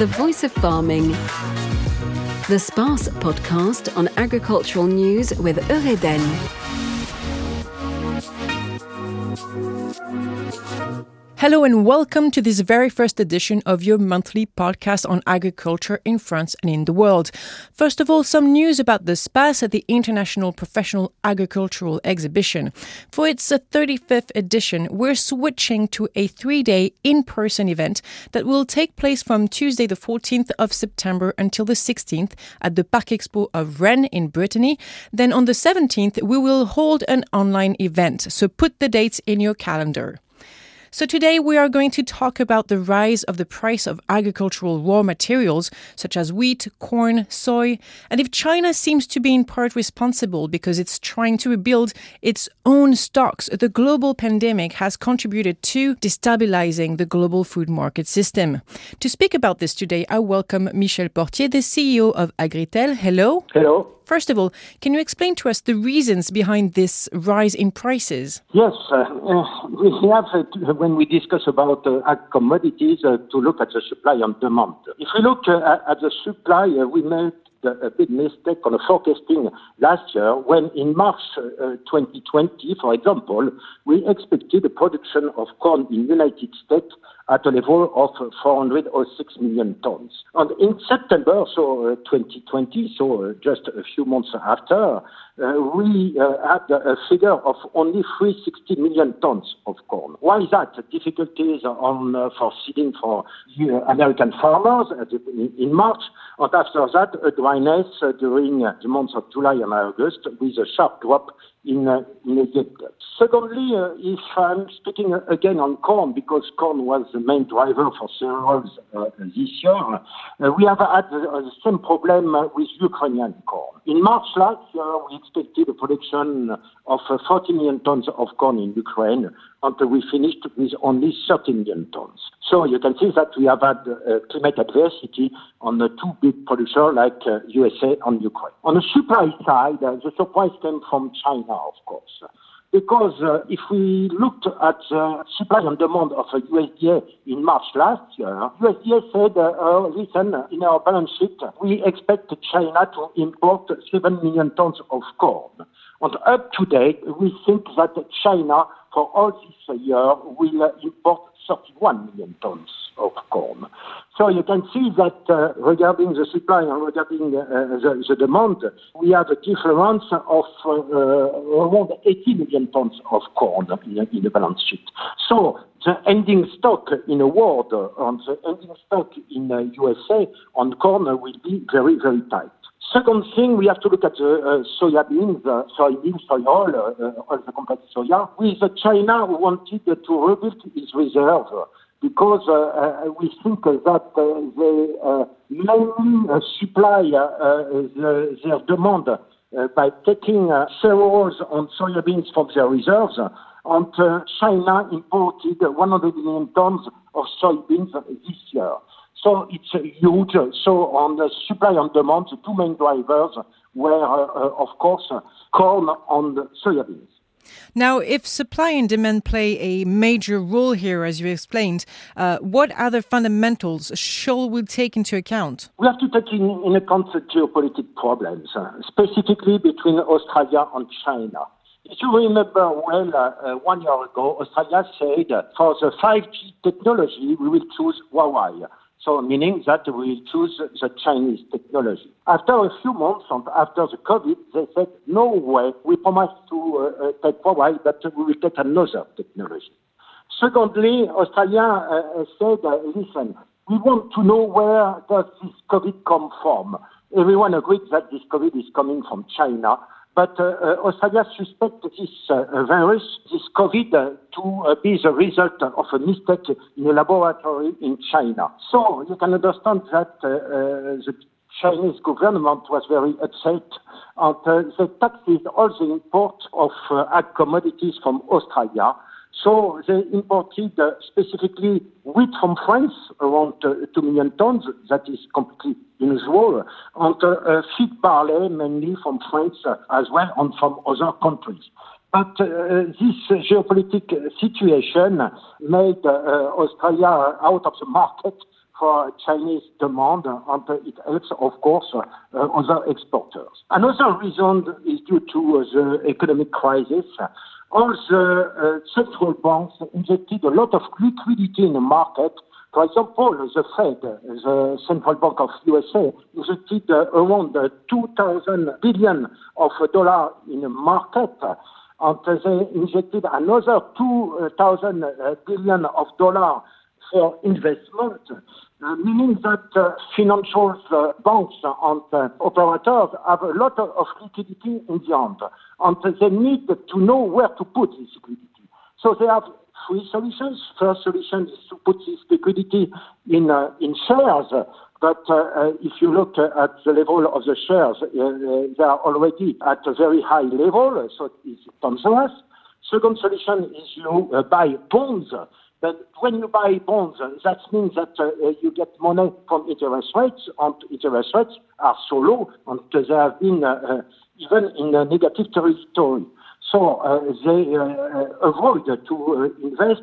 the voice of farming. The SPACE podcast on agricultural news with Eureden. Hello and welcome to this very first edition of your monthly podcast on agriculture in France and in the world. First of all, some news about the SPACE at the International Professional Agricultural Exhibition. For its 35th edition, we're switching to a three day in person event that will take place from Tuesday, the 14th of September until the 16th at the Parc Expo of Rennes in Brittany. Then on the 17th, we will hold an online event. So put the dates in your calendar. So today we are going to talk about the rise of the price of agricultural raw materials such as wheat, corn, soy, and if China seems to be in part responsible because it's trying to rebuild its own stocks, the global pandemic has contributed to destabilizing the global food market system. To speak about this today, I welcome Michel Portier, the CEO of Agritel. Hello. Hello. First of all, can you explain to us the reasons behind this rise in prices? Yes, uh, uh, we have, uh, when we discuss about uh, commodities, uh, to look at the supply and demand. If we look uh, at the supply, we made a big mistake on forecasting last year when in March 2020, for example, we expected the production of corn in United States at a level of 406 million tons. And in September, so uh, 2020, so uh, just a few months after, uh, we uh, had a figure of only 360 million tons of corn. Why is that? Difficulties on uh, for seeding for uh, American farmers in March, and after that, a dryness during the months of July and August with a sharp drop in, uh, Egypt. Secondly, uh, if I'm speaking again on corn, because corn was the main driver for cereals uh, this year, uh, we have had the same problem with Ukrainian corn. In March last year, we expected a production of uh, 40 million tons of corn in Ukraine until we finished with only 30 million tons. So you can see that we have had uh, climate adversity on the two big producers like uh, USA and Ukraine. On the supply side, uh, the surprise came from China, of course. Because uh, if we looked at uh, supply and demand of USDA in March last year, USDA said, uh, oh, listen, in our balance sheet, we expect China to import 7 million tons of corn. And up to date, we think that China, for all this year, will import 31 million tons of corn. So you can see that uh, regarding the supply and regarding uh, the, the, demand, we have a difference of uh, around 80 million tons of corn in, in, the balance sheet. So the ending stock in the world and the ending stock in the USA on corn will be very, very tight. Second thing, we have to look at the uh, soybeans, uh, soybeans, soy oil, uh, all the complex soya. With China, we wanted to rebuild its reserve because uh, uh, we think that uh, they uh, mainly supply the, their demand by taking cereals and soybeans from their reserves. And China imported 100 million tons of soybeans this year. So it's huge. So on the supply and demand, the two main drivers were, of course, corn and soybeans. Now, if supply and demand play a major role here, as you explained, uh, what other fundamentals shall we take into account? We have to take in, in account the geopolitical problems, uh, specifically between Australia and China. If you remember well, uh, uh one year ago, Australia said for the 5G technology, we will choose Huawei. So meaning that we choose the Chinese technology. After a few months and after the COVID, they said, no way, we promise to uh, uh, take Huawei, but we will take another technology. Secondly, Australia uh, said, uh, listen, we want to know where does this COVID come from. Everyone agreed that this COVID is coming from China. But uh, uh, Australia suspects this uh, virus, this COVID, to be the result of a mistake in a laboratory in China. So you can understand that the Chinese government was very upset and uh, they taxed all the import of ag commodities from Australia so they imported uh, specifically wheat from France, around uh, 2 million tons, that is completely unusual, and uh, uh feed barley mainly from France uh, as well and from other countries. But uh, this geopolitical situation made Australia out of the market for Chinese demand, and it helps, of course, uh, other exporters. Another reason is due to the economic crisis. All the central banks injected a lot of liquidity in the market. For example, the Fed, the Central Bank of USA, injected around 2,000 billion of dollars in the market, and they injected another 2,000 billion of dollars for investment, uh, meaning that uh, financial uh, banks and uh, operators have a lot of, of liquidity in the hand, and they need to know where to put this liquidity. So they have three solutions. First solution is to put this liquidity in uh, in shares. But uh, uh if you look at the level of the shares, uh, they are already at a very high level, so it's dangerous. Second solution is you buy bonds. But when you buy bonds, that means that uh, you get money from interest rates, and interest rates are so low, and they have been uh, even in a negative territory. So uh, they uh, uh, avoid to invest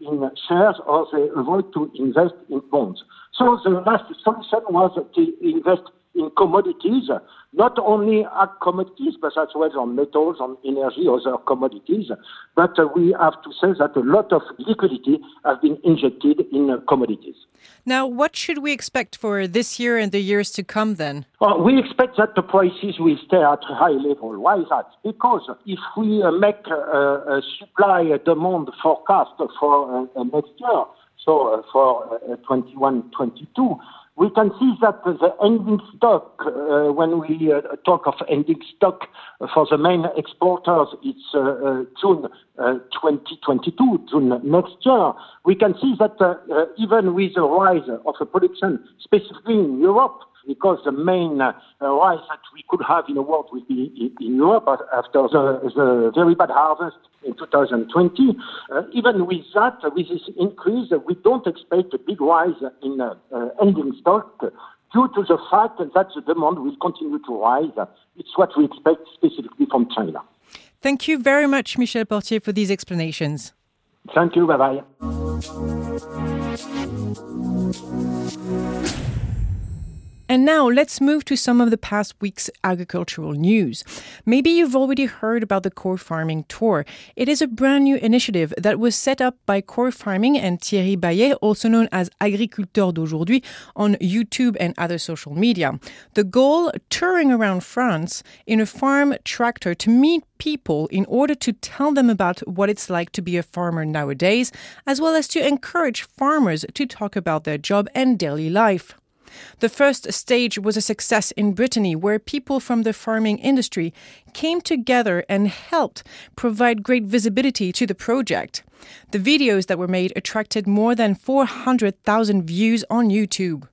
in shares or they avoid to invest in bonds. So the last solution was to invest in commodities, not only ag commodities, but as well on metals, on energy, other commodities. But uh, we have to say that a lot of liquidity has been injected in uh, commodities. Now, what should we expect for this year and the years to come then? Well, we expect that the prices will stay at a high level. Why is that? Because if we uh, make a supply demand forecast for next year, so for 21 22, we can see that the ending stock, uh, when we uh, talk of ending stock for the main exporters, it's uh, uh June uh, 2022, June next year. We can see that uh, even with the rise of the production, specifically in Europe, because the main uh, rise that we could have in the world will be in, in Europe after the, the, very bad harvest in 2020. Uh, even with that, with this increase, we don't expect a big rise in uh, uh ending stock due to the fact that the demand will continue to rise. It's what we expect specifically from China. Thank you very much, Michel Portier, for these explanations. Thank you. Bye bye. And now let's move to some of the past week's agricultural news. Maybe you've already heard about the Core Farming Tour. It is a brand new initiative that was set up by Core Farming and Thierry Baillet, also known as Agriculteur d'aujourd'hui, on YouTube and other social media. The goal touring around France in a farm tractor to meet people in order to tell them about what it's like to be a farmer nowadays, as well as to encourage farmers to talk about their job and daily life. The first stage was a success in Brittany, where people from the farming industry came together and helped provide great visibility to the project. The videos that were made attracted more than 400,000 views on YouTube.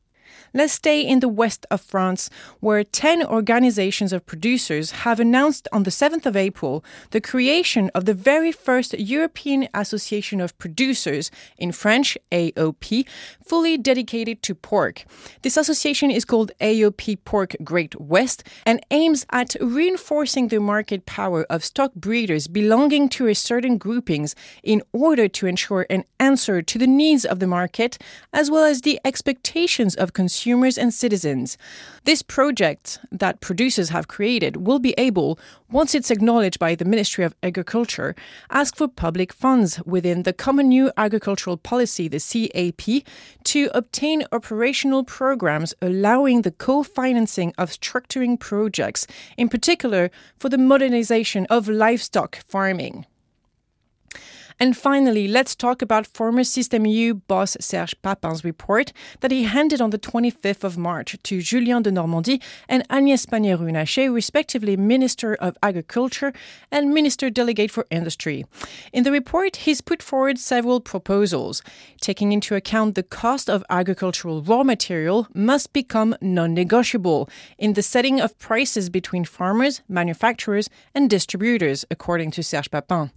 Let's stay in the west of France, where 10 organizations of producers have announced on the 7th of April the creation of the very first European Association of Producers, in French, AOP, fully dedicated to pork. This association is called AOP Pork Great West and aims at reinforcing the market power of stock breeders belonging to a certain groupings in order to ensure an answer to the needs of the market as well as the expectations of consumers consumers and citizens. This project that producers have created will be able, once it's acknowledged by the Ministry of Agriculture, ask for public funds within the Common New Agricultural Policy, the CAP, to obtain operational programs allowing the co-financing of structuring projects, in particular for the modernization of livestock farming. And finally, let's talk about former Système U boss Serge Papin's report that he handed on the 25th of March to Julien Denormandie and Agnès Pannier-Runacher, respectively Minister of Agriculture and Minister Delegate for Industry. In the report, he's put forward several proposals. Taking into account the cost of agricultural raw material must become non-negotiable in the setting of prices between farmers, manufacturers, and distributors, according to Serge Papin.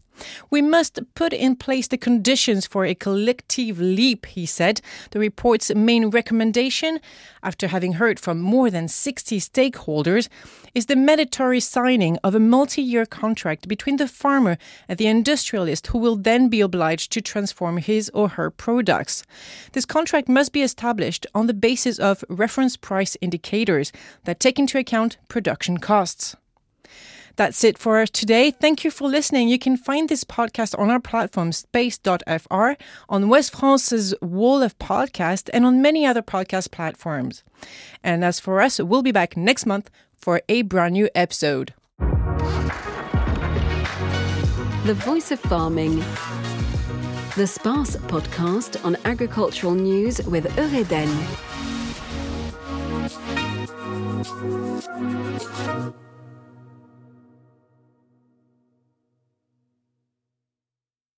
We must put in place the conditions for a collective leap, he said. The report's main recommendation, after having heard from more than 60 stakeholders, is the mandatory signing of a multi year contract between the farmer and the industrialist who will then be obliged to transform his or her products. This contract must be established on the basis of reference price indicators that take into account production costs. That's it for today. Thank you for listening. You can find this podcast on our platform space.fr, on West France's Wall of Podcast, and on many other podcast platforms. And as for us, we'll be back next month for a brand new episode. The Voice of Farming. The SPACE podcast on agricultural news with Eureden.